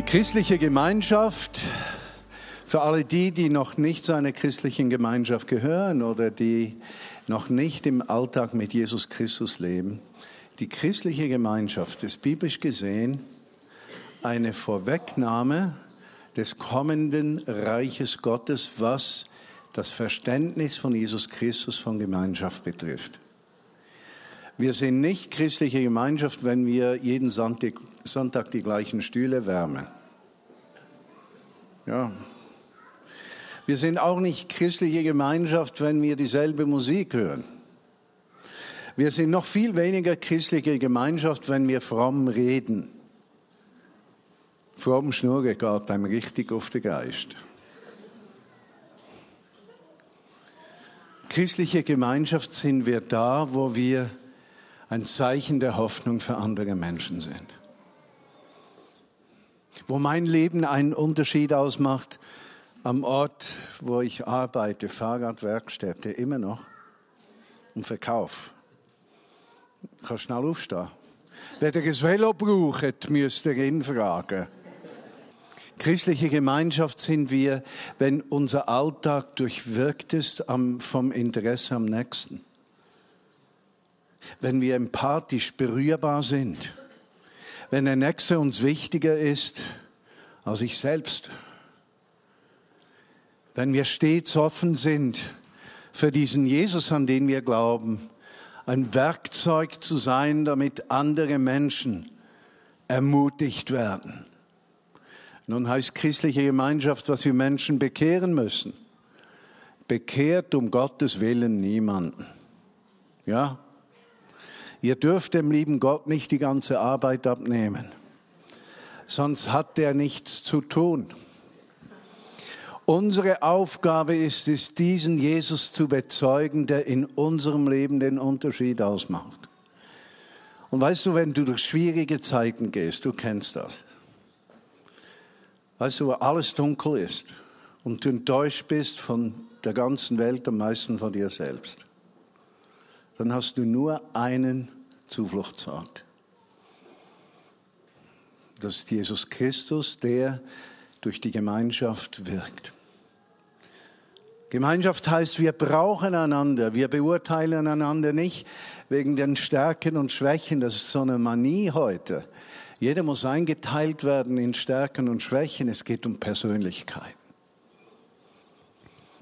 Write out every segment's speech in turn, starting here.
Die christliche Gemeinschaft, für alle die, die noch nicht zu einer christlichen Gemeinschaft gehören oder die noch nicht im Alltag mit Jesus Christus leben, die christliche Gemeinschaft ist biblisch gesehen eine Vorwegnahme des kommenden Reiches Gottes, was das Verständnis von Jesus Christus von Gemeinschaft betrifft. Wir sind nicht christliche Gemeinschaft, wenn wir jeden Sonntag, Sonntag die gleichen Stühle wärmen. Ja. Wir sind auch nicht christliche Gemeinschaft, wenn wir dieselbe Musik hören. Wir sind noch viel weniger christliche Gemeinschaft, wenn wir fromm reden. Fromm Schnurren geht einem richtig auf den Geist. Christliche Gemeinschaft sind wir da, wo wir ein Zeichen der Hoffnung für andere Menschen sind. Wo mein Leben einen Unterschied ausmacht, am Ort, wo ich arbeite, Fahrradwerkstätte, immer noch, und Verkauf. Ich kann schnell aufstehen. Wer das Velo braucht, müsst ihr ihn fragen. Christliche Gemeinschaft sind wir, wenn unser Alltag durchwirkt ist vom Interesse am Nächsten wenn wir empathisch berührbar sind, wenn der Nächste uns wichtiger ist als ich selbst, wenn wir stets offen sind für diesen Jesus, an den wir glauben, ein Werkzeug zu sein, damit andere Menschen ermutigt werden. Nun heißt christliche Gemeinschaft, dass wir Menschen bekehren müssen. Bekehrt um Gottes Willen niemanden. Ja? Ihr dürft dem lieben Gott nicht die ganze Arbeit abnehmen, sonst hat der nichts zu tun. Unsere Aufgabe ist es, diesen Jesus zu bezeugen, der in unserem Leben den Unterschied ausmacht. Und weißt du, wenn du durch schwierige Zeiten gehst, du kennst das. Weißt du, wo alles dunkel ist und du enttäuscht bist von der ganzen Welt, am meisten von dir selbst dann hast du nur einen Zufluchtsort. Das ist Jesus Christus, der durch die Gemeinschaft wirkt. Gemeinschaft heißt, wir brauchen einander. Wir beurteilen einander nicht wegen den Stärken und Schwächen. Das ist so eine Manie heute. Jeder muss eingeteilt werden in Stärken und Schwächen. Es geht um Persönlichkeit.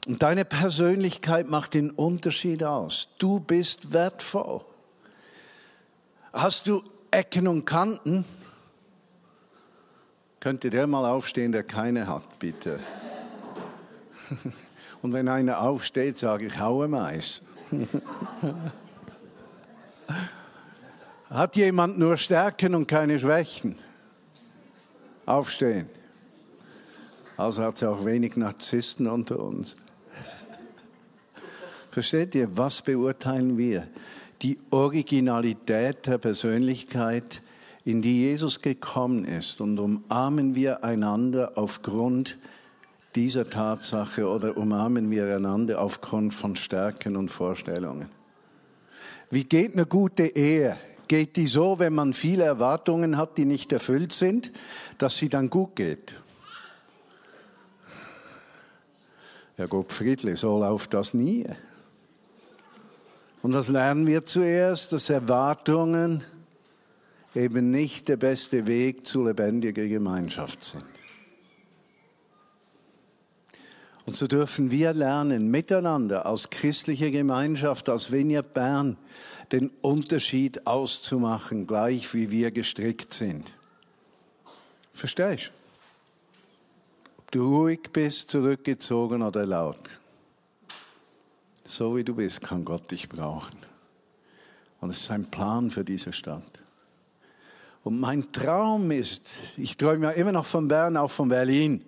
Und deine Persönlichkeit macht den Unterschied aus. Du bist wertvoll. Hast du Ecken und Kanten? Könnte der mal aufstehen, der keine hat, bitte. Und wenn einer aufsteht, sage ich, haue Mais. Hat jemand nur Stärken und keine Schwächen? Aufstehen. Also hat es auch wenig Narzissten unter uns. Versteht ihr, was beurteilen wir? Die Originalität der Persönlichkeit, in die Jesus gekommen ist und umarmen wir einander aufgrund dieser Tatsache oder umarmen wir einander aufgrund von Stärken und Vorstellungen? Wie geht eine gute Ehe? Geht die so, wenn man viele Erwartungen hat, die nicht erfüllt sind, dass sie dann gut geht? Ja, Gott Friedle, so läuft das nie. Und was lernen wir zuerst? Dass Erwartungen eben nicht der beste Weg zu lebendiger Gemeinschaft sind. Und so dürfen wir lernen, miteinander als christliche Gemeinschaft, als Vineyard Bern, den Unterschied auszumachen, gleich wie wir gestrickt sind. Verstehst du? Ob du ruhig bist, zurückgezogen oder laut. So wie du bist, kann Gott dich brauchen. Und es ist ein Plan für diese Stadt. Und mein Traum ist, ich träume ja immer noch von Bern, auch von Berlin.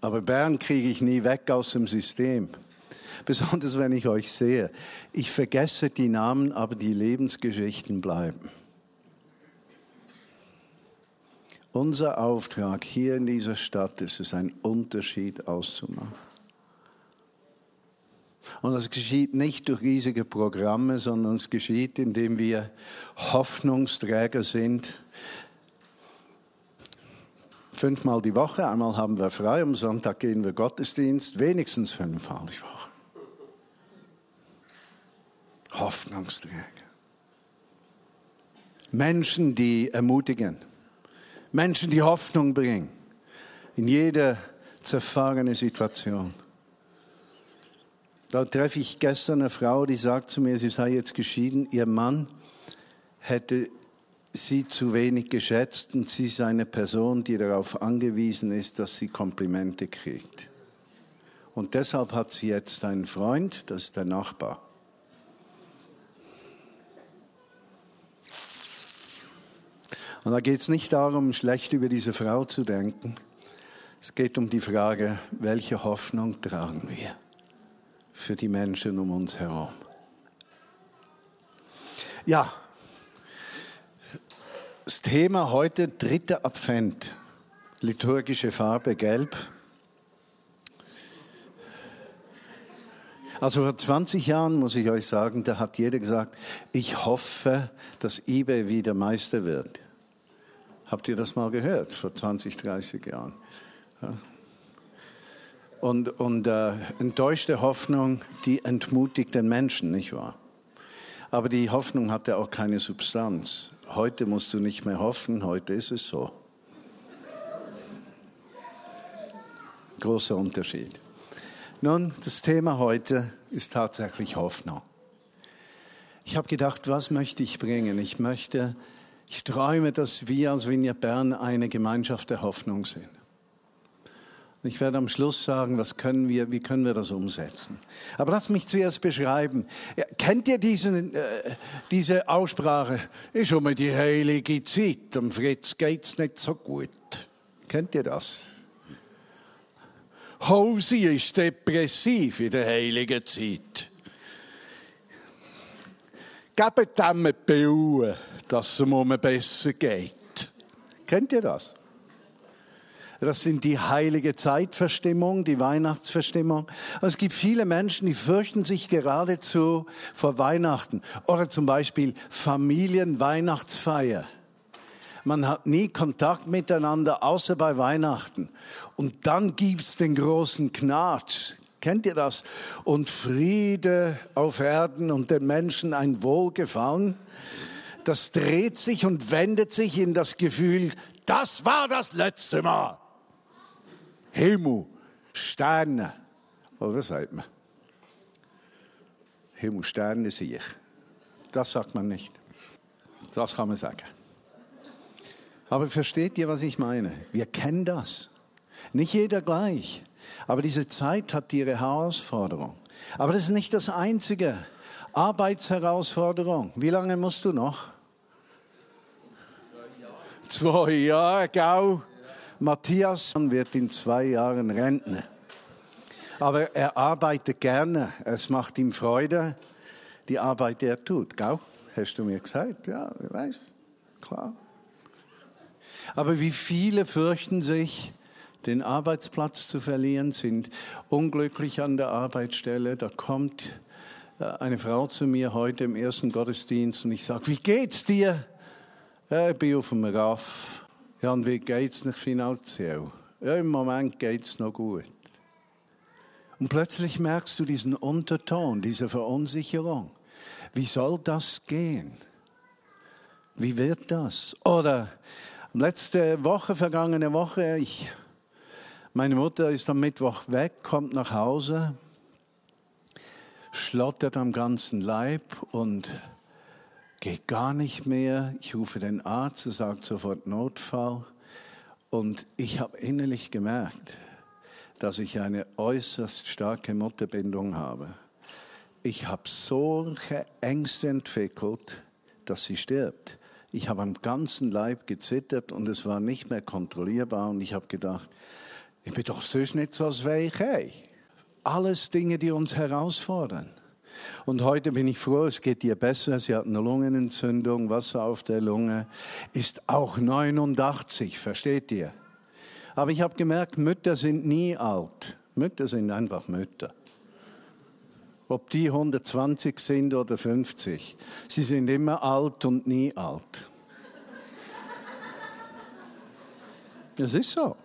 Aber Bern kriege ich nie weg aus dem System. Besonders wenn ich euch sehe. Ich vergesse die Namen, aber die Lebensgeschichten bleiben. Unser Auftrag hier in dieser Stadt ist es, einen Unterschied auszumachen. Und das geschieht nicht durch riesige Programme, sondern es geschieht, indem wir Hoffnungsträger sind. Fünfmal die Woche, einmal haben wir frei, am Sonntag gehen wir Gottesdienst, wenigstens fünfmal die Woche. Hoffnungsträger. Menschen, die ermutigen. Menschen, die Hoffnung bringen in jeder zerfahrene Situation. Da treffe ich gestern eine Frau, die sagt zu mir, sie sei jetzt geschieden, ihr Mann hätte sie zu wenig geschätzt und sie ist eine Person, die darauf angewiesen ist, dass sie Komplimente kriegt. Und deshalb hat sie jetzt einen Freund, das ist der Nachbar. Und da geht es nicht darum, schlecht über diese Frau zu denken. Es geht um die Frage, welche Hoffnung tragen wir für die Menschen um uns herum. Ja, das Thema heute, dritter Advent, liturgische Farbe gelb. Also vor 20 Jahren muss ich euch sagen, da hat jeder gesagt, ich hoffe, dass eBay wieder Meister wird. Habt ihr das mal gehört vor 20, 30 Jahren? Ja. Und, und äh, enttäuschte Hoffnung, die entmutigt den Menschen, nicht wahr? Aber die Hoffnung hatte auch keine Substanz. Heute musst du nicht mehr hoffen, heute ist es so. Großer Unterschied. Nun, das Thema heute ist tatsächlich Hoffnung. Ich habe gedacht, was möchte ich bringen? Ich möchte ich träume, dass wir als Vineyard Bern eine Gemeinschaft der Hoffnung sind. Ich werde am Schluss sagen, was können wir, wie können wir das umsetzen. Aber lass mich zuerst beschreiben. Kennt ihr diesen, äh, diese Aussprache? Ist schon mal die heilige Zeit, am Fritz geht's nicht so gut. Kennt ihr das? Hosi ist depressiv in der heiligen Zeit. Gebt dem Pille dass es um besser geht. Kennt ihr das? Das sind die heilige Zeitverstimmung, die Weihnachtsverstimmung. Es gibt viele Menschen, die fürchten sich geradezu vor Weihnachten. Oder zum Beispiel Familienweihnachtsfeier. Man hat nie Kontakt miteinander, außer bei Weihnachten. Und dann gibt's den großen Knatsch. Kennt ihr das? Und Friede auf Erden und den Menschen ein Wohlgefallen das dreht sich und wendet sich in das Gefühl, das war das letzte Mal. Himmel, Sterne, oder was sagt man? Himmel, Sterne sehe ich. Das sagt man nicht. Das kann man sagen. Aber versteht ihr, was ich meine? Wir kennen das. Nicht jeder gleich. Aber diese Zeit hat ihre Herausforderung. Aber das ist nicht das Einzige. Arbeitsherausforderung. Wie lange musst du noch? Zwei Jahre, gell? Matthias wird in zwei Jahren Rentner. Aber er arbeitet gerne. Es macht ihm Freude, die Arbeit, die er tut. Gell? Hast du mir gesagt? Ja, ich weiß. Klar. Aber wie viele fürchten sich, den Arbeitsplatz zu verlieren, sind unglücklich an der Arbeitsstelle. Da kommt äh, eine Frau zu mir heute im ersten Gottesdienst und ich sage, wie geht's dir? Ja, ich bin auf dem Raff. Und wie geht es nicht finanziell? Ja, im Moment geht es noch gut. Und plötzlich merkst du diesen Unterton, diese Verunsicherung. Wie soll das gehen? Wie wird das? Oder letzte Woche, vergangene Woche, ich, meine Mutter ist am Mittwoch weg, kommt nach Hause, schlottert am ganzen Leib und geht gar nicht mehr. Ich rufe den Arzt, er sagt sofort Notfall. Und ich habe innerlich gemerkt, dass ich eine äußerst starke Mutterbindung habe. Ich habe solche Ängste entwickelt, dass sie stirbt. Ich habe am ganzen Leib gezittert und es war nicht mehr kontrollierbar und ich habe gedacht, ich bin doch sonst nicht so weich. Hey. Alles Dinge, die uns herausfordern. Und heute bin ich froh, es geht ihr besser. Sie hat eine Lungenentzündung, Wasser auf der Lunge, ist auch 89, versteht ihr? Aber ich habe gemerkt, Mütter sind nie alt. Mütter sind einfach Mütter. Ob die 120 sind oder 50, sie sind immer alt und nie alt. Das ist so.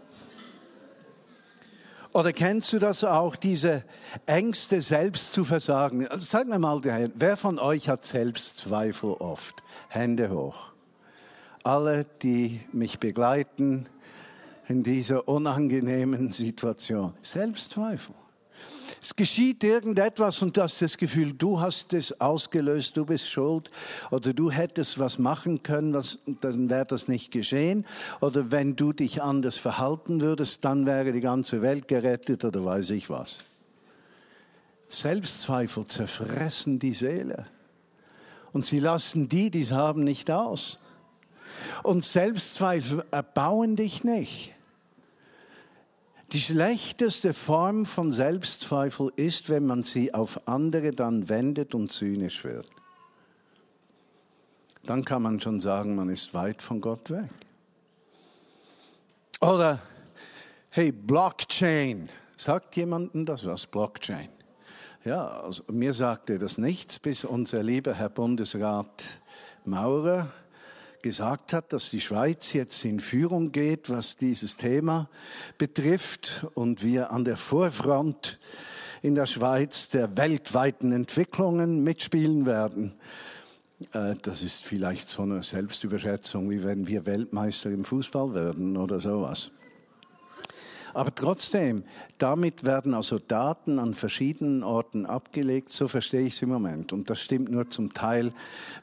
Oder kennst du das auch, diese Ängste, selbst zu versagen? Also sag mir mal, wer von euch hat Selbstzweifel oft? Hände hoch. Alle, die mich begleiten in dieser unangenehmen Situation. Selbstzweifel. Es geschieht irgendetwas und du hast das Gefühl, du hast es ausgelöst, du bist schuld oder du hättest was machen können, was, dann wäre das nicht geschehen. Oder wenn du dich anders verhalten würdest, dann wäre die ganze Welt gerettet oder weiß ich was. Selbstzweifel zerfressen die Seele. Und sie lassen die, die es haben, nicht aus. Und Selbstzweifel erbauen dich nicht. Die schlechteste Form von Selbstzweifel ist, wenn man sie auf andere dann wendet und zynisch wird. Dann kann man schon sagen, man ist weit von Gott weg. Oder, hey, Blockchain. Sagt jemandem das was, Blockchain? Ja, also mir sagte das nichts, bis unser lieber Herr Bundesrat Maurer gesagt hat, dass die Schweiz jetzt in Führung geht, was dieses Thema betrifft und wir an der Vorfront in der Schweiz der weltweiten Entwicklungen mitspielen werden. Äh, das ist vielleicht so eine Selbstüberschätzung, wie wenn wir Weltmeister im Fußball werden oder sowas. Aber trotzdem, damit werden also Daten an verschiedenen Orten abgelegt, so verstehe ich es im Moment. Und das stimmt nur zum Teil.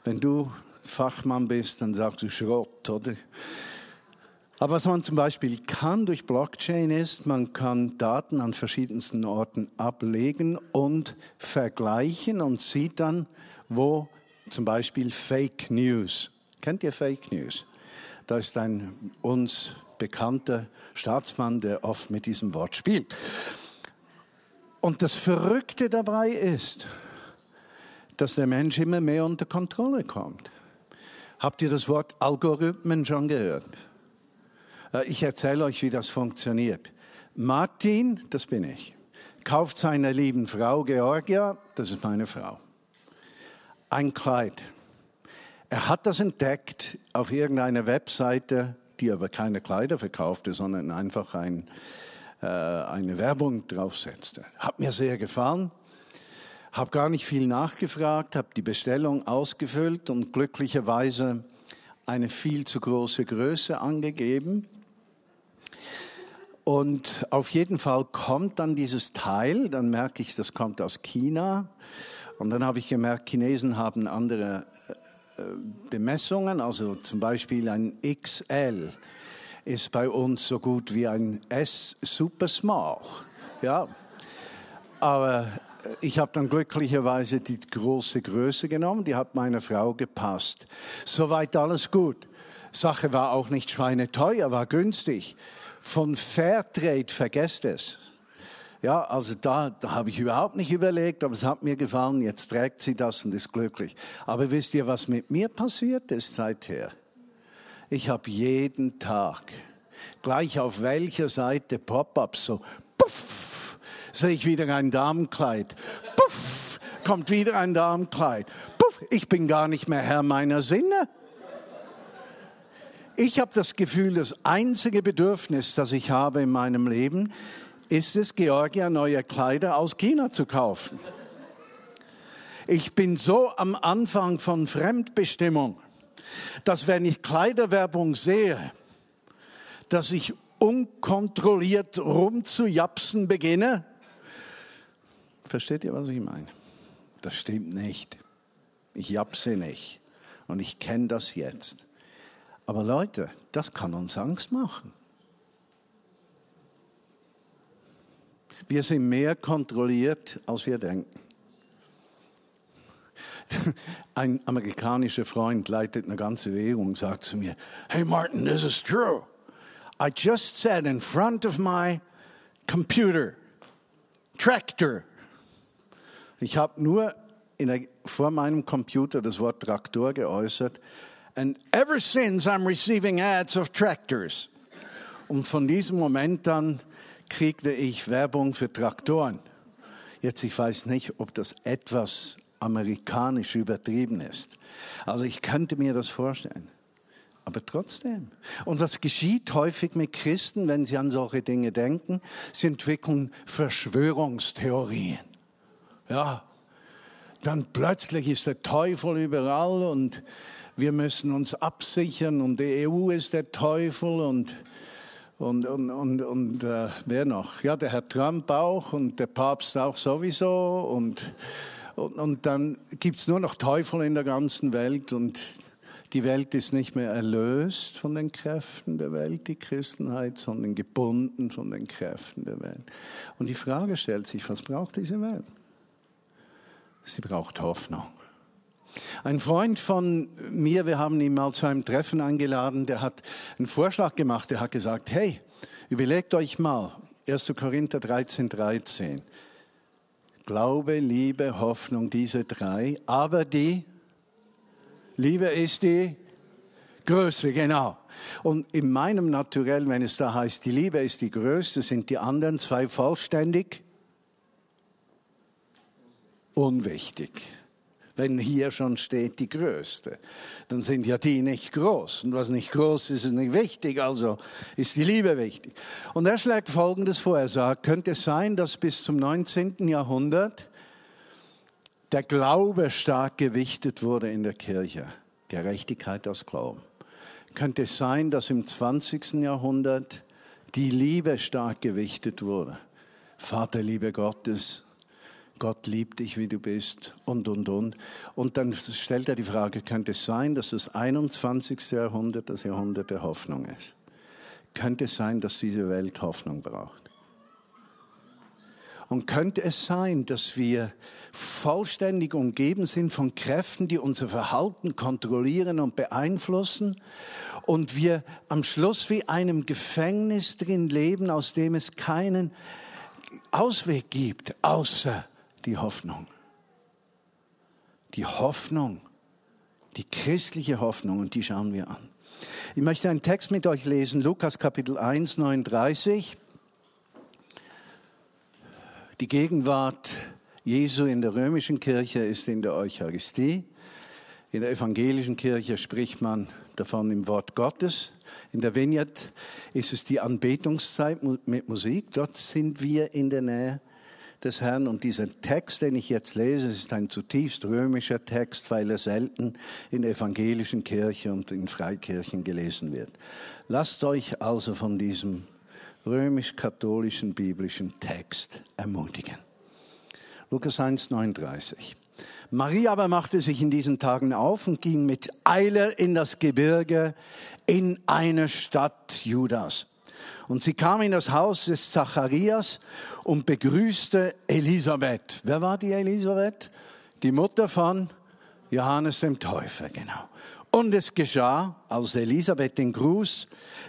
Wenn du Fachmann bist, dann sagst du Schrott, oder? Aber was man zum Beispiel kann durch Blockchain ist, man kann Daten an verschiedensten Orten ablegen und vergleichen und sieht dann, wo zum Beispiel Fake News. Kennt ihr Fake News? Da ist ein uns bekannter Staatsmann, der oft mit diesem Wort spielt. Und das Verrückte dabei ist, dass der Mensch immer mehr unter Kontrolle kommt. Habt ihr das Wort Algorithmen schon gehört? Äh, ich erzähle euch, wie das funktioniert. Martin, das bin ich, kauft seiner lieben Frau Georgia, das ist meine Frau, ein Kleid. Er hat das entdeckt auf irgendeiner Webseite, die aber keine Kleider verkaufte, sondern einfach ein, äh, eine Werbung draufsetzte. Hat mir sehr gefallen. Habe gar nicht viel nachgefragt, habe die Bestellung ausgefüllt und glücklicherweise eine viel zu große Größe angegeben. Und auf jeden Fall kommt dann dieses Teil, dann merke ich, das kommt aus China. Und dann habe ich gemerkt, Chinesen haben andere äh, Bemessungen, also zum Beispiel ein XL ist bei uns so gut wie ein S Super Small. Ja, aber ich habe dann glücklicherweise die große Größe genommen, die hat meiner Frau gepasst. Soweit alles gut. Sache war auch nicht schweineteuer, war günstig. Von Fairtrade vergesst es. Ja, also da, da habe ich überhaupt nicht überlegt, aber es hat mir gefallen, jetzt trägt sie das und ist glücklich. Aber wisst ihr, was mit mir passiert ist seither? Ich habe jeden Tag, gleich auf welcher Seite Pop-ups so, puff, sehe ich wieder ein Damenkleid. Puff, kommt wieder ein Damenkleid. Puff, ich bin gar nicht mehr Herr meiner Sinne. Ich habe das Gefühl, das einzige Bedürfnis, das ich habe in meinem Leben, ist es, Georgia neue Kleider aus China zu kaufen. Ich bin so am Anfang von Fremdbestimmung, dass wenn ich Kleiderwerbung sehe, dass ich unkontrolliert rumzujapsen beginne Versteht ihr, was ich meine? Das stimmt nicht. Ich japse nicht. Und ich kenne das jetzt. Aber Leute, das kann uns Angst machen. Wir sind mehr kontrolliert, als wir denken. Ein amerikanischer Freund leitet eine ganze Währung, sagt zu mir, Hey Martin, this is true. I just said in front of my computer, tractor. Ich habe nur der, vor meinem Computer das Wort Traktor geäußert. And ever since I'm receiving ads of tractors. Und von diesem Moment an kriegte ich Werbung für Traktoren. Jetzt, ich weiß nicht, ob das etwas amerikanisch übertrieben ist. Also ich könnte mir das vorstellen. Aber trotzdem. Und was geschieht häufig mit Christen, wenn sie an solche Dinge denken? Sie entwickeln Verschwörungstheorien. Ja. Dann plötzlich ist der Teufel überall und wir müssen uns absichern und die EU ist der Teufel und und, und, und, und äh, wer noch? Ja, der Herr Trump auch und der Papst auch sowieso. Und, und, und dann gibt's nur noch Teufel in der ganzen Welt und die Welt ist nicht mehr erlöst von den Kräften der Welt, die Christenheit, sondern gebunden von den Kräften der Welt. Und die Frage stellt sich, was braucht diese Welt? Sie braucht Hoffnung. Ein Freund von mir, wir haben ihn mal zu einem Treffen eingeladen, der hat einen Vorschlag gemacht, der hat gesagt, hey, überlegt euch mal, 1. Korinther 13, 13. Glaube, Liebe, Hoffnung, diese drei, aber die Liebe ist die größte, genau. Und in meinem Naturell, wenn es da heißt, die Liebe ist die größte, sind die anderen zwei vollständig unwichtig wenn hier schon steht die größte. Dann sind ja die nicht groß. Und was nicht groß ist, ist nicht wichtig, also ist die Liebe wichtig. Und er schlägt Folgendes vor. Er sagt, könnte es sein, dass bis zum 19. Jahrhundert der Glaube stark gewichtet wurde in der Kirche. Gerechtigkeit aus Glauben. Könnte es sein, dass im 20. Jahrhundert die Liebe stark gewichtet wurde. Vaterliebe Gottes, Gott liebt dich, wie du bist und, und, und. Und dann stellt er die Frage, könnte es sein, dass das 21. Jahrhundert das Jahrhundert der Hoffnung ist? Könnte es sein, dass diese Welt Hoffnung braucht? Und könnte es sein, dass wir vollständig umgeben sind von Kräften, die unser Verhalten kontrollieren und beeinflussen und wir am Schluss wie einem Gefängnis drin leben, aus dem es keinen Ausweg gibt, außer die Hoffnung. Die Hoffnung, die christliche Hoffnung, und die schauen wir an. Ich möchte einen Text mit euch lesen, Lukas Kapitel 1, 39. Die Gegenwart Jesu in der römischen Kirche ist in der Eucharistie. In der evangelischen Kirche spricht man davon im Wort Gottes. In der Vineyard ist es die Anbetungszeit mit Musik. Dort sind wir in der Nähe des Herrn. Und dieser Text, den ich jetzt lese, ist ein zutiefst römischer Text, weil er selten in evangelischen Kirchen und in Freikirchen gelesen wird. Lasst euch also von diesem römisch-katholischen biblischen Text ermutigen. Lukas 1, 39. Maria aber machte sich in diesen Tagen auf und ging mit Eile in das Gebirge in eine Stadt Judas und sie kam in das Haus des Zacharias und begrüßte Elisabeth. Wer war die Elisabeth? Die Mutter von Johannes dem Täufer, genau. Und es geschah, als Elisabeth den Gruß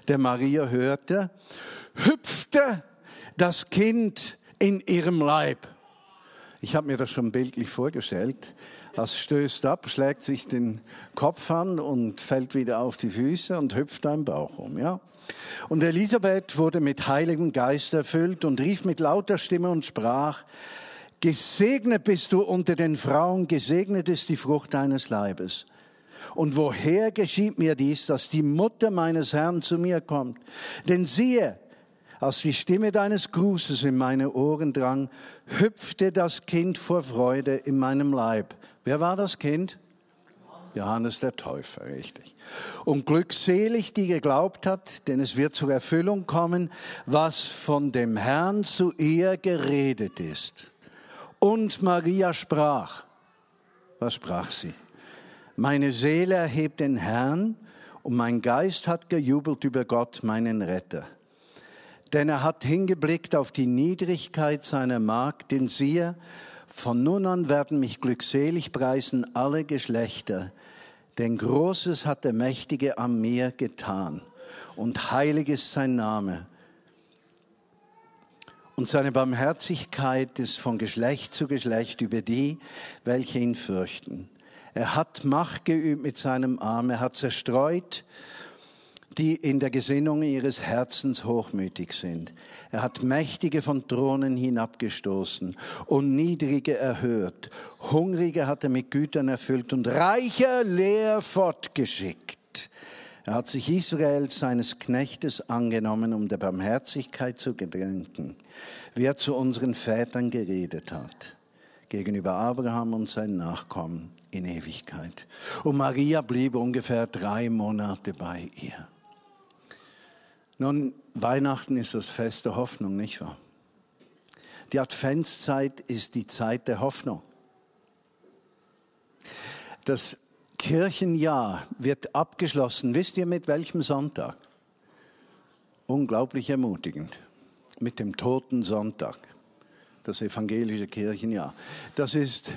der Maria hörte, hüpfte das Kind in ihrem Leib. Ich habe mir das schon bildlich vorgestellt. Das stößt ab, schlägt sich den Kopf an und fällt wieder auf die Füße und hüpft am Bauch um, ja. Und Elisabeth wurde mit Heiligem Geist erfüllt und rief mit lauter Stimme und sprach, Gesegnet bist du unter den Frauen, gesegnet ist die Frucht deines Leibes. Und woher geschieht mir dies, dass die Mutter meines Herrn zu mir kommt? Denn siehe, als die Stimme deines Grußes in meine Ohren drang, hüpfte das Kind vor Freude in meinem Leib. Wer war das Kind? Johannes der Täufer, richtig. Und glückselig, die geglaubt hat, denn es wird zur Erfüllung kommen, was von dem Herrn zu ihr geredet ist. Und Maria sprach, was sprach sie? Meine Seele erhebt den Herrn und mein Geist hat gejubelt über Gott, meinen Retter. Denn er hat hingeblickt auf die Niedrigkeit seiner Magd, denn siehe, Von nun an werden mich glückselig preisen alle Geschlechter, denn Großes hat der Mächtige an mir getan und heilig ist sein Name. Und seine Barmherzigkeit ist von Geschlecht zu Geschlecht über die, welche ihn fürchten. Er hat Macht geübt mit seinem Arm, er hat zerstreut, die in der Gesinnung ihres Herzens hochmütig sind. Er hat Mächtige von Thronen hinabgestoßen und Niedrige erhört. Hungrige hat er mit Gütern erfüllt und Reicher leer fortgeschickt. Er hat sich Israel seines Knechtes angenommen, um der Barmherzigkeit zu gedenken, wie er zu unseren Vätern geredet hat, gegenüber Abraham und seinen Nachkommen in Ewigkeit. Und Maria blieb ungefähr drei Monate bei ihr. Nun, Weihnachten ist das Fest der Hoffnung, nicht wahr? Die Adventszeit ist die Zeit der Hoffnung. Das Kirchenjahr wird abgeschlossen. Wisst ihr mit welchem Sonntag? Unglaublich ermutigend. Mit dem Toten Sonntag. Das evangelische Kirchenjahr. Das ist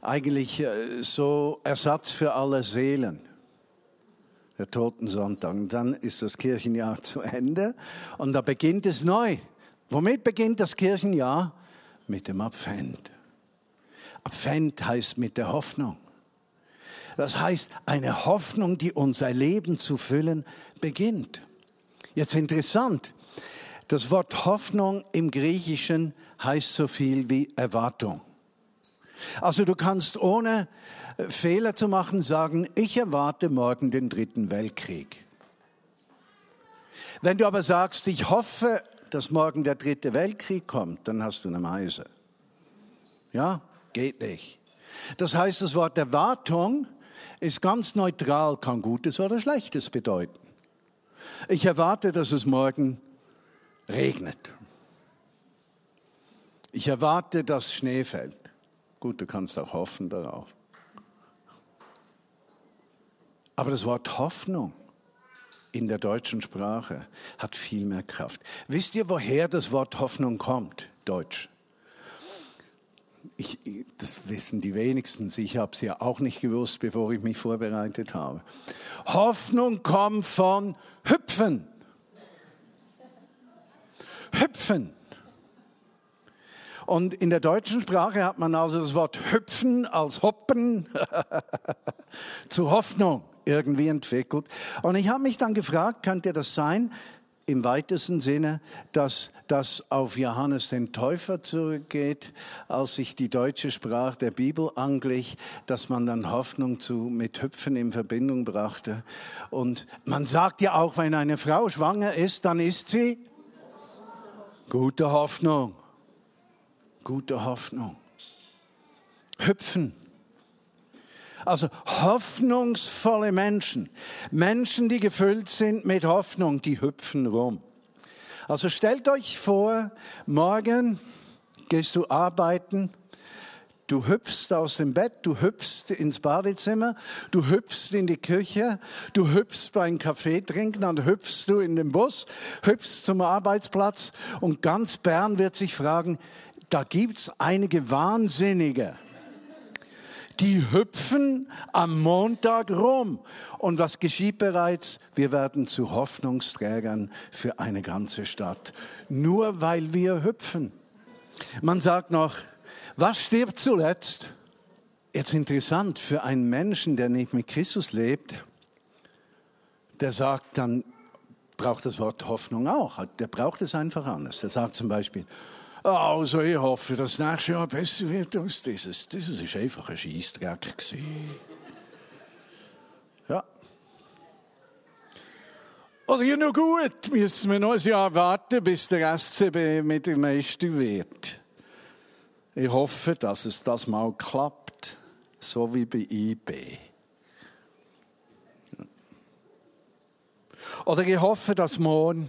eigentlich äh, so Ersatz für alle Seelen. Der Totensonntag. Dann ist das Kirchenjahr zu Ende und da beginnt es neu. Womit beginnt das Kirchenjahr? Mit dem Advent. Advent heißt mit der Hoffnung. Das heißt, eine Hoffnung, die unser Leben zu füllen beginnt. Jetzt interessant. Das Wort Hoffnung im Griechischen heißt so viel wie Erwartung. Also du kannst ohne äh, Fehler zu machen sagen, ich erwarte morgen den dritten Weltkrieg. Wenn du aber sagst, ich hoffe, dass morgen der dritte Weltkrieg kommt, dann hast du eine Meise. Ja, geht nicht. Das heißt, das Wort Erwartung ist ganz neutral, kann Gutes oder Schlechtes bedeuten. Ich erwarte, dass es morgen regnet. Ich erwarte, dass Schnee fällt. Gut, du kannst auch hoffen darauf. Aber das Wort Hoffnung in der deutschen Sprache hat viel mehr Kraft. Wisst ihr, woher das Wort Hoffnung kommt? Deutsch. Ich, das wissen die wenigsten. Ich habe es ja auch nicht gewusst, bevor ich mich vorbereitet habe. Hoffnung kommt von Hüpfen. Hüpfen. Und in der deutschen Sprache hat man also das Wort hüpfen als hoppen zu Hoffnung irgendwie entwickelt. Und ich habe mich dann gefragt, könnte das sein, im weitesten Sinne, dass das auf Johannes den Täufer zurückgeht, als sich die deutsche Sprache der Bibel anglich, dass man dann Hoffnung zu, mit Hüpfen in Verbindung brachte. Und man sagt ja auch, wenn eine Frau schwanger ist, dann ist sie gute Hoffnung gute Hoffnung. Hüpfen. Also hoffnungsvolle Menschen, Menschen, die gefüllt sind mit Hoffnung, die hüpfen rum. Also stellt euch vor, morgen gehst du arbeiten, du hüpfst aus dem Bett, du hüpfst ins Badezimmer, du hüpfst in die Küche, du hüpfst beim Kaffee trinken, dann hüpfst du in den Bus, hüpfst zum Arbeitsplatz und ganz Bern wird sich fragen, da gibt's einige Wahnsinnige, die hüpfen am Montag rum. Und was geschieht bereits? Wir werden zu Hoffnungsträgern für eine ganze Stadt. Nur weil wir hüpfen. Man sagt noch, was stirbt zuletzt? Jetzt interessant, für einen Menschen, der nicht mit Christus lebt, der sagt dann, braucht das Wort Hoffnung auch. Der braucht es einfach anders. Der sagt zum Beispiel, also ich hoffe, dass das nächste Jahr besser wird als dieses. Dieses war einfach ein Scheissdreck. Ja. Also ja, noch gut, müssen wir noch ein Jahr warten, bis der SCB mit dem Meister wird. Ich hoffe, dass es das mal klappt, so wie bei IB. Oder ich hoffe, dass morgen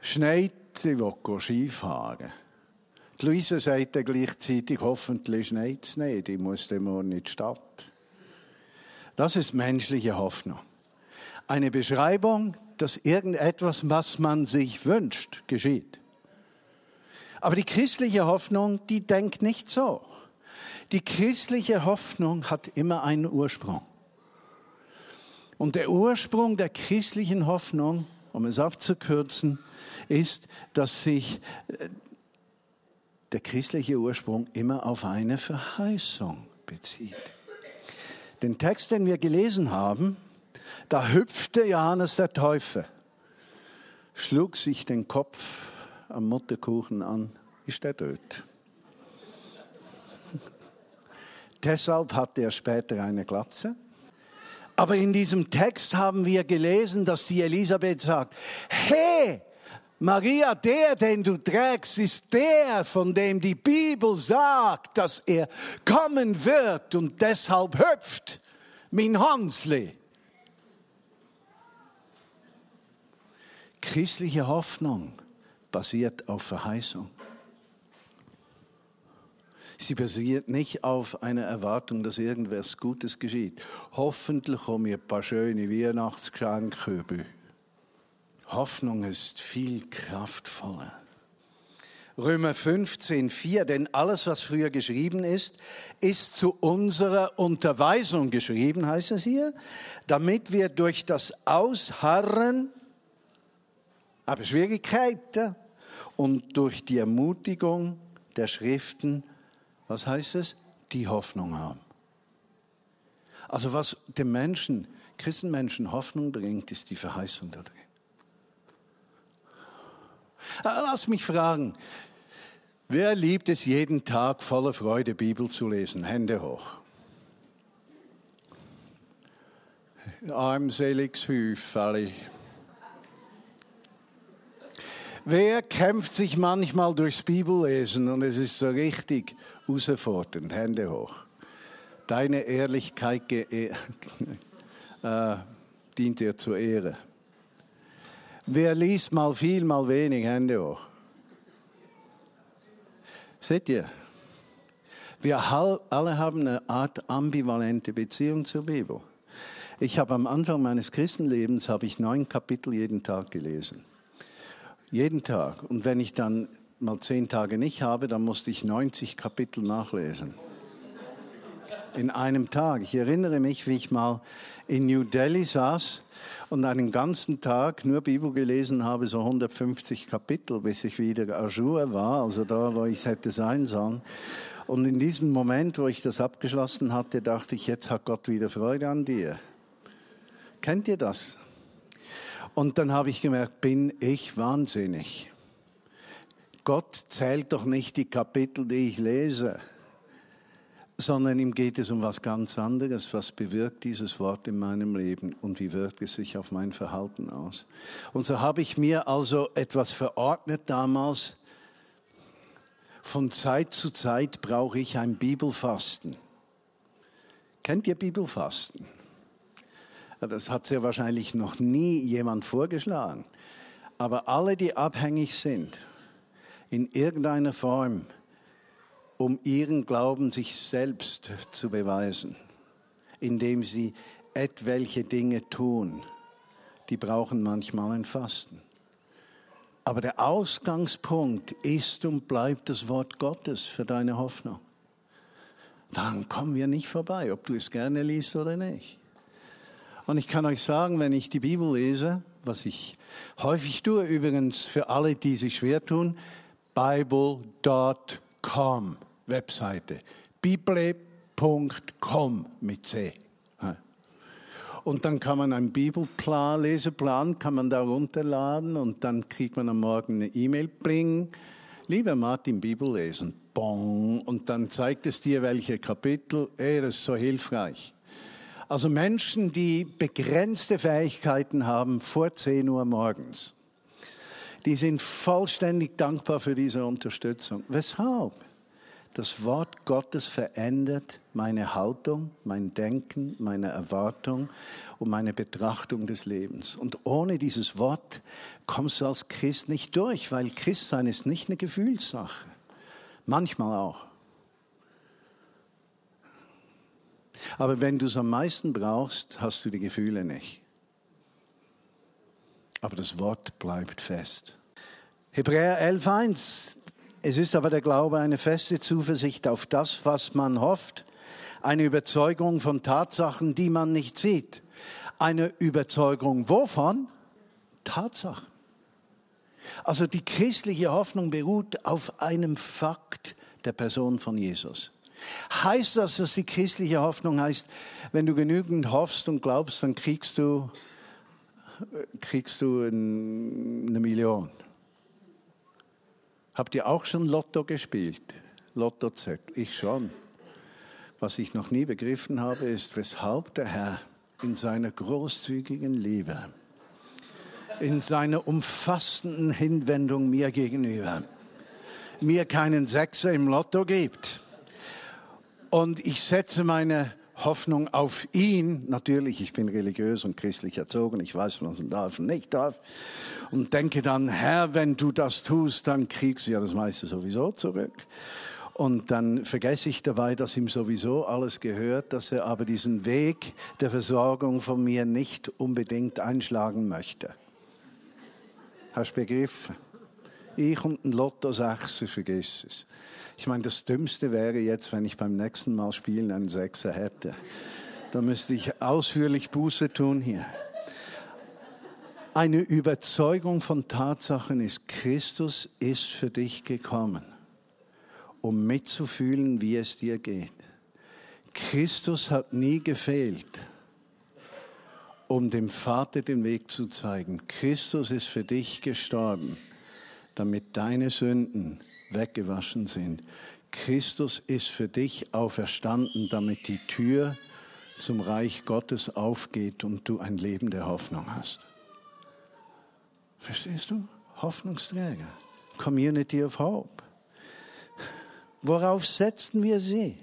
schneit sie will Skifahren. Die Luise sagt dann gleichzeitig, hoffentlich schneit es nicht, ich muss dann morgen in die Stadt. Das ist menschliche Hoffnung. Eine Beschreibung, dass irgendetwas, was man sich wünscht, geschieht. Aber die christliche Hoffnung, die denkt nicht so. Die christliche Hoffnung hat immer einen Ursprung. Und der Ursprung der christlichen Hoffnung, um es abzukürzen, ist, dass sich äh, der christliche Ursprung immer auf eine Verheißung bezieht. Den Text, den wir gelesen haben, da hüpfte Johannes der Täufer, schlug sich den Kopf am Mutterkuchen an, ist er tot. Deshalb hatte er später eine Glatze. Aber in diesem Text haben wir gelesen, dass die Elisabeth sagt, hey, Maria, der, den du trägst, ist der, von dem die Bibel sagt, dass er kommen wird und deshalb hüpft mein Hansli. Christliche Hoffnung basiert auf Verheißung. Sie basiert nicht auf einer Erwartung, dass irgendwas Gutes geschieht. Hoffentlich kommen ein paar schöne Weihnachtsgeschenke über. Hoffnung ist viel kraftvoller. Römer 15, 4, denn alles, was früher geschrieben ist, ist zu unserer Unterweisung geschrieben, heißt es hier, damit wir durch das Ausharren, aber Schwierigkeiten und durch die Ermutigung der Schriften was heißt es? Die Hoffnung haben. Also was dem Menschen, Christenmenschen Hoffnung bringt, ist die Verheißung da drin. Ah, lass mich fragen, wer liebt es jeden Tag voller Freude Bibel zu lesen? Hände hoch. Armseliges Hüfeli. Wer kämpft sich manchmal durchs Bibellesen und es ist so richtig herausfordernd? Hände hoch. Deine Ehrlichkeit äh, dient dir zur Ehre. Wer liest mal viel, mal wenig? Hände hoch. Seht ihr? Wir alle haben eine Art ambivalente Beziehung zur Bibel. Ich habe am Anfang meines Christenlebens habe ich neun Kapitel jeden Tag gelesen. Jeden Tag. Und wenn ich dann mal zehn Tage nicht habe, dann musste ich 90 Kapitel nachlesen. In einem Tag. Ich erinnere mich, wie ich mal in New Delhi saß und einen ganzen Tag nur Bibel gelesen habe, so 150 Kapitel, bis ich wieder Ajour war, also da, wo ich hätte sein sollen. Und in diesem Moment, wo ich das abgeschlossen hatte, dachte ich, jetzt hat Gott wieder Freude an dir. Kennt ihr das? Und dann habe ich gemerkt, bin ich wahnsinnig. Gott zählt doch nicht die Kapitel, die ich lese, sondern ihm geht es um was ganz anderes. Was bewirkt dieses Wort in meinem Leben und wie wirkt es sich auf mein Verhalten aus? Und so habe ich mir also etwas verordnet damals. Von Zeit zu Zeit brauche ich ein Bibelfasten. Kennt ihr Bibelfasten? Das hat sehr wahrscheinlich noch nie jemand vorgeschlagen. Aber alle, die abhängig sind, in irgendeiner Form, um ihren Glauben sich selbst zu beweisen, indem sie etwelche Dinge tun, die brauchen manchmal ein Fasten. Aber der Ausgangspunkt ist und bleibt das Wort Gottes für deine Hoffnung. Dann kommen wir nicht vorbei, ob du es gerne liest oder nicht. Und ich kann euch sagen, wenn ich die Bibel lese, was ich häufig tue, übrigens für alle, die sich schwer tun, bible.com Webseite. bible.com mit C. Und dann kann man einen Bibelplan, Leseplan, kann man da runterladen und dann kriegt man am Morgen eine E-Mail, bling, lieber Martin, Bibel lesen, bong, und dann zeigt es dir, welche Kapitel, ey, das ist so hilfreich. Also Menschen, die begrenzte Fähigkeiten haben vor 10 Uhr morgens, die sind vollständig dankbar für diese Unterstützung. Weshalb? Das Wort Gottes verändert meine Haltung, mein Denken, meine Erwartung und meine Betrachtung des Lebens. Und ohne dieses Wort kommst du als Christ nicht durch, weil Christsein ist nicht eine Gefühlssache. Manchmal auch. Aber wenn du es am meisten brauchst, hast du die Gefühle nicht. Aber das Wort bleibt fest. Hebräer 11.1, Es ist aber der Glaube eine feste Zuversicht auf das, was man hofft, eine Überzeugung von Tatsachen, die man nicht sieht. Eine Überzeugung wovon? Tatsachen. Also die christliche Hoffnung beruht auf einem Fakt der Person von Jesus. Heißt das, dass die christliche Hoffnung heißt, wenn du genügend hoffst und glaubst, dann kriegst du, kriegst du eine Million? Habt ihr auch schon Lotto gespielt? Lotto Z? Ich schon. Was ich noch nie begriffen habe, ist, weshalb der Herr in seiner großzügigen Liebe, in seiner umfassenden Hinwendung mir gegenüber, mir keinen Sechser im Lotto gibt. Und ich setze meine Hoffnung auf ihn. Natürlich, ich bin religiös und christlich erzogen, ich weiß, was man darf und nicht darf. Und denke dann, Herr, wenn du das tust, dann kriegst du ja das meiste sowieso zurück. Und dann vergesse ich dabei, dass ihm sowieso alles gehört, dass er aber diesen Weg der Versorgung von mir nicht unbedingt einschlagen möchte. Hast du begriffen? Ich und ein Lotto 6, vergiss es. Ich meine, das Dümmste wäre jetzt, wenn ich beim nächsten Mal spielen einen Sechser hätte. Da müsste ich ausführlich Buße tun hier. Eine Überzeugung von Tatsachen ist, Christus ist für dich gekommen, um mitzufühlen, wie es dir geht. Christus hat nie gefehlt, um dem Vater den Weg zu zeigen. Christus ist für dich gestorben, damit deine Sünden weggewaschen sind. Christus ist für dich auferstanden, damit die Tür zum Reich Gottes aufgeht und du ein Leben der Hoffnung hast. Verstehst du? Hoffnungsträger. Community of Hope. Worauf setzen wir sie?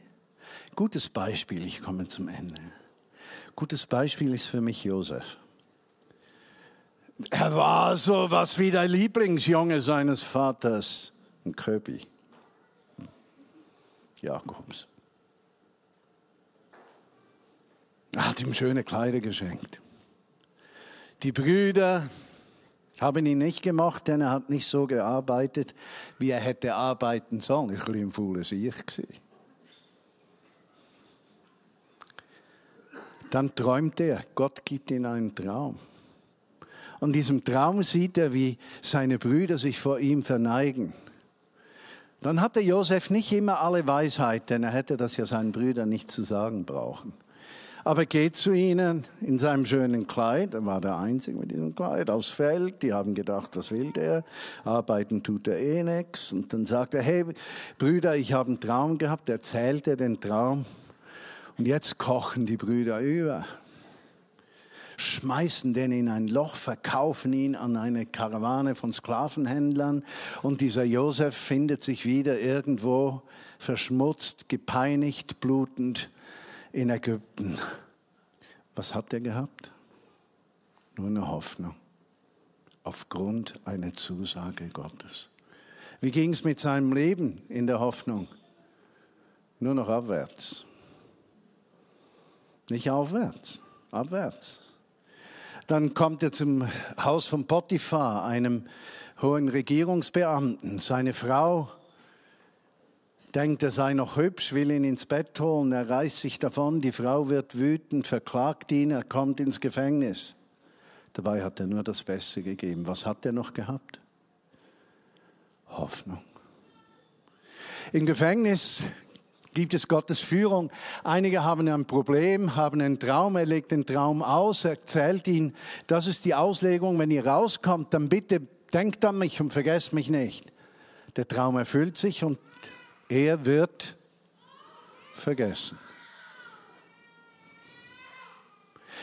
Gutes Beispiel, ich komme zum Ende. Gutes Beispiel ist für mich Josef. Er war so was wie der Lieblingsjunge seines Vaters ein Köbi. Jakobs. Er hat ihm schöne Kleider geschenkt. Die Brüder haben ihn nicht gemacht, denn er hat nicht so gearbeitet, wie er hätte arbeiten sollen. Ich war ein faules Ich. Dann träumt er, Gott gibt ihm einen Traum. Und in diesem Traum sieht er, wie seine Brüder sich vor ihm verneigen. Dann hatte Josef nicht immer alle Weisheit, denn er hätte das ja seinen Brüdern nicht zu sagen brauchen. Aber geht zu ihnen in seinem schönen Kleid, er war der Einzige mit diesem Kleid, aufs Feld, die haben gedacht, was will der? Arbeiten tut er eh nix. Und dann sagt er, hey Brüder, ich habe einen Traum gehabt, erzählt er den Traum. Und jetzt kochen die Brüder über schmeißen den in ein Loch, verkaufen ihn an eine Karawane von Sklavenhändlern und dieser Josef findet sich wieder irgendwo verschmutzt, gepeinigt, blutend in Ägypten. Was hat er gehabt? Nur eine Hoffnung aufgrund einer Zusage Gottes. Wie ging es mit seinem Leben in der Hoffnung? Nur noch abwärts. Nicht aufwärts, abwärts. Dann kommt er zum Haus von Potiphar, einem hohen Regierungsbeamten. Seine Frau denkt, er sei noch hübsch, will ihn ins Bett holen. Er reißt sich davon. Die Frau wird wütend, verklagt ihn. Er kommt ins Gefängnis. Dabei hat er nur das Beste gegeben. Was hat er noch gehabt? Hoffnung. Im Gefängnis gibt es Gottes Führung. Einige haben ein Problem, haben einen Traum, er legt den Traum aus, erzählt ihn, das ist die Auslegung, wenn ihr rauskommt, dann bitte denkt an mich und vergesst mich nicht. Der Traum erfüllt sich und er wird vergessen.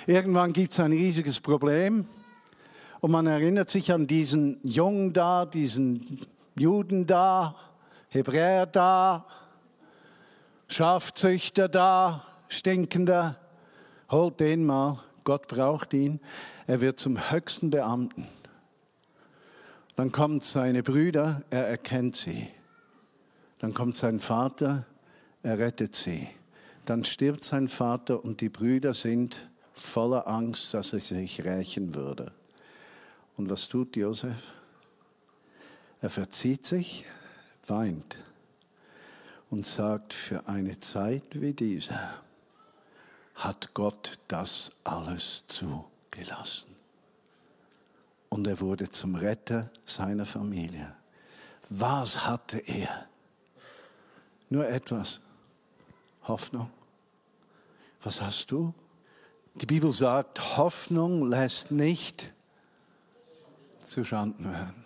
Irgendwann gibt es ein riesiges Problem und man erinnert sich an diesen Jungen da, diesen Juden da, Hebräer da, Schafzüchter da, stinkender, holt den mal, Gott braucht ihn, er wird zum höchsten Beamten. Dann kommt seine Brüder, er erkennt sie. Dann kommt sein Vater, er rettet sie. Dann stirbt sein Vater und die Brüder sind voller Angst, dass er sich rächen würde. Und was tut Josef? Er verzieht sich, weint und sagt, für eine Zeit wie diese hat Gott das alles zugelassen. Und er wurde zum Retter seiner Familie. Was hatte er? Nur etwas. Hoffnung. Was hast du? Die Bibel sagt, Hoffnung lässt nicht zu Schanden werden.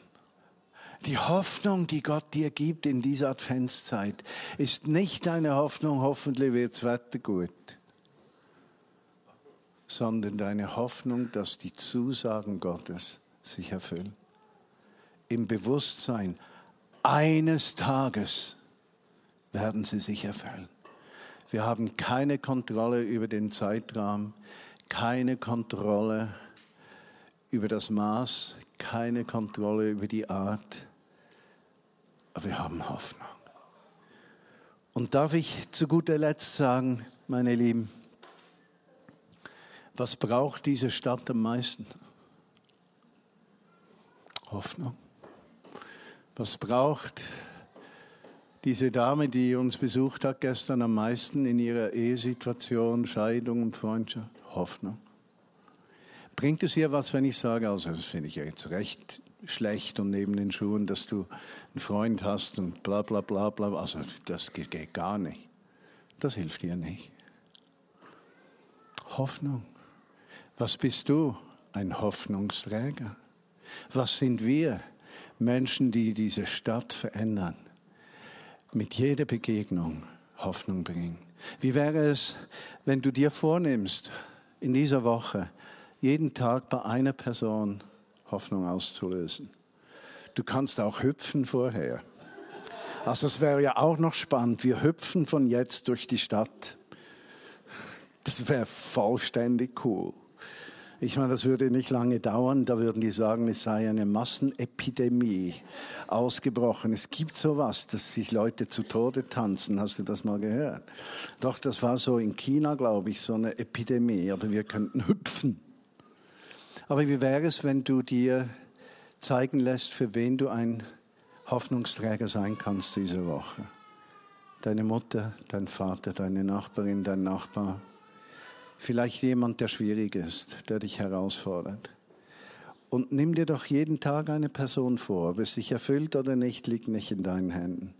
Die Hoffnung, die Gott dir gibt in dieser Adventszeit, ist nicht eine Hoffnung, hoffentlich wird's Wetter gut, sondern deine Hoffnung, dass die Zusagen Gottes sich erfüllen. Im Bewusstsein, eines Tages werden sie sich erfüllen. Wir haben keine Kontrolle über den Zeitrahmen, keine Kontrolle über das Maß, keine Kontrolle über die Art, aber wir haben Hoffnung. Und darf ich zu guter Letzt sagen, meine Lieben, was braucht diese Stadt am meisten? Hoffnung. Was braucht diese Dame, die uns besucht hat gestern am meisten in ihrer Ehesituation, Scheidung und Freundschaft? Hoffnung. Bringt es ihr was, wenn ich sage, also das finde ich jetzt recht schlecht und neben den Schuhen, dass du einen Freund hast und bla bla bla bla. Also das geht, geht gar nicht. Das hilft dir nicht. Hoffnung. Was bist du? Ein Hoffnungsträger. Was sind wir? Menschen, die diese Stadt verändern. Mit jeder Begegnung Hoffnung bringen. Wie wäre es, wenn du dir vornimmst, in dieser Woche jeden Tag bei einer Person Hoffnung auszulösen. Du kannst auch hüpfen vorher. Also es wäre ja auch noch spannend. Wir hüpfen von jetzt durch die Stadt. Das wäre vollständig cool. Ich meine, das würde nicht lange dauern. Da würden die sagen, es sei eine Massenepidemie ausgebrochen. Es gibt sowas, dass sich Leute zu Tode tanzen. Hast du das mal gehört? Doch, das war so in China, glaube ich, so eine Epidemie. Aber wir könnten hüpfen. Aber wie wäre es, wenn du dir zeigen lässt, für wen du ein Hoffnungsträger sein kannst diese Woche? Deine Mutter, dein Vater, deine Nachbarin, dein Nachbar. Vielleicht jemand, der schwierig ist, der dich herausfordert. Und nimm dir doch jeden Tag eine Person vor. Ob es sich erfüllt oder nicht, liegt nicht in deinen Händen.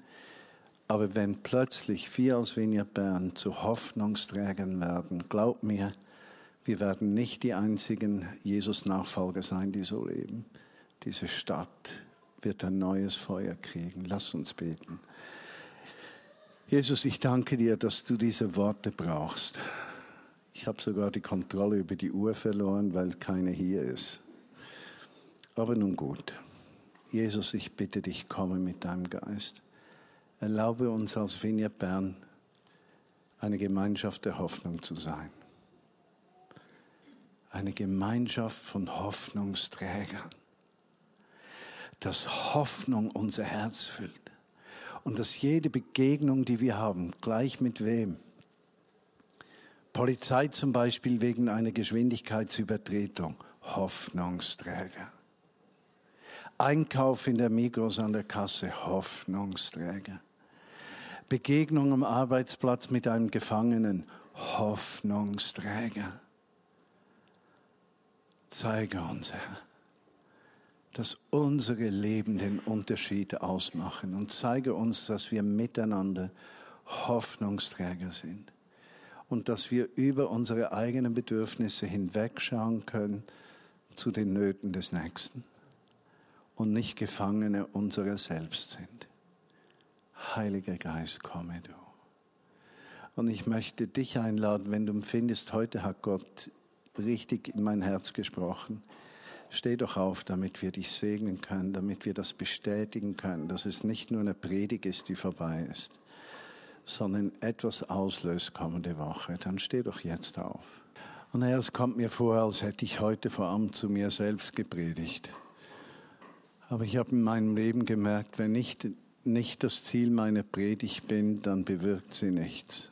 Aber wenn plötzlich wir als Vineyard Bern zu Hoffnungsträgern werden, glaub mir, wir werden nicht die einzigen Jesus-Nachfolger sein, die so leben. Diese Stadt wird ein neues Feuer kriegen. Lass uns beten. Jesus, ich danke dir, dass du diese Worte brauchst. Ich habe sogar die Kontrolle über die Uhr verloren, weil keine hier ist. Aber nun gut. Jesus, ich bitte dich, komme mit deinem Geist. Erlaube uns als Vineyard Bern eine Gemeinschaft der Hoffnung zu sein eine Gemeinschaft von Hoffnungsträgern, dass Hoffnung unser Herz füllt und dass jede Begegnung, die wir haben, gleich mit wem, Polizei zum Beispiel wegen einer Geschwindigkeitsübertretung, Hoffnungsträger. Einkauf in der Migros an der Kasse, Hoffnungsträger. Begegnung am Arbeitsplatz mit einem Gefangenen, Hoffnungsträger. Zeige uns, Herr, dass unsere Leben den Unterschied ausmachen und zeige uns, dass wir miteinander Hoffnungsträger sind und dass wir über unsere eigenen Bedürfnisse hinwegschauen können zu den Nöten des Nächsten und nicht Gefangene unserer selbst sind. Heiliger Geist, komme du. Und ich möchte dich einladen, wenn du empfindest, heute hat Gott richtig in mein Herz gesprochen. Steh doch auf, damit wir dich segnen können, damit wir das bestätigen können, dass es nicht nur eine Predigt ist, die vorbei ist, sondern etwas auslöst kommende Woche. Dann steh doch jetzt auf. Und Herr, es kommt mir vor, als hätte ich heute vor allem zu mir selbst gepredigt. Aber ich habe in meinem Leben gemerkt, wenn ich nicht das Ziel meiner Predigt bin, dann bewirkt sie nichts.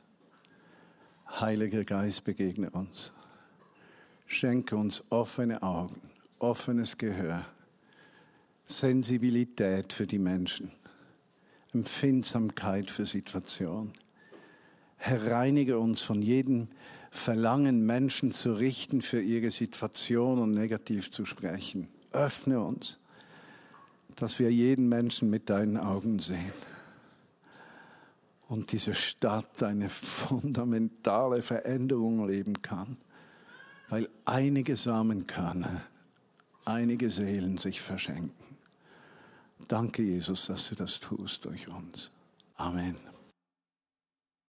Heiliger Geist, begegne uns. Schenke uns offene Augen, offenes Gehör, Sensibilität für die Menschen, Empfindsamkeit für Situationen. Herr, reinige uns von jedem Verlangen, Menschen zu richten für ihre Situation und negativ zu sprechen. Öffne uns, dass wir jeden Menschen mit deinen Augen sehen. Und diese Stadt eine fundamentale Veränderung leben kann, weil einige Samenkörner, einige Seelen sich verschenken. Danke, Jesus, dass du das tust durch uns. Amen.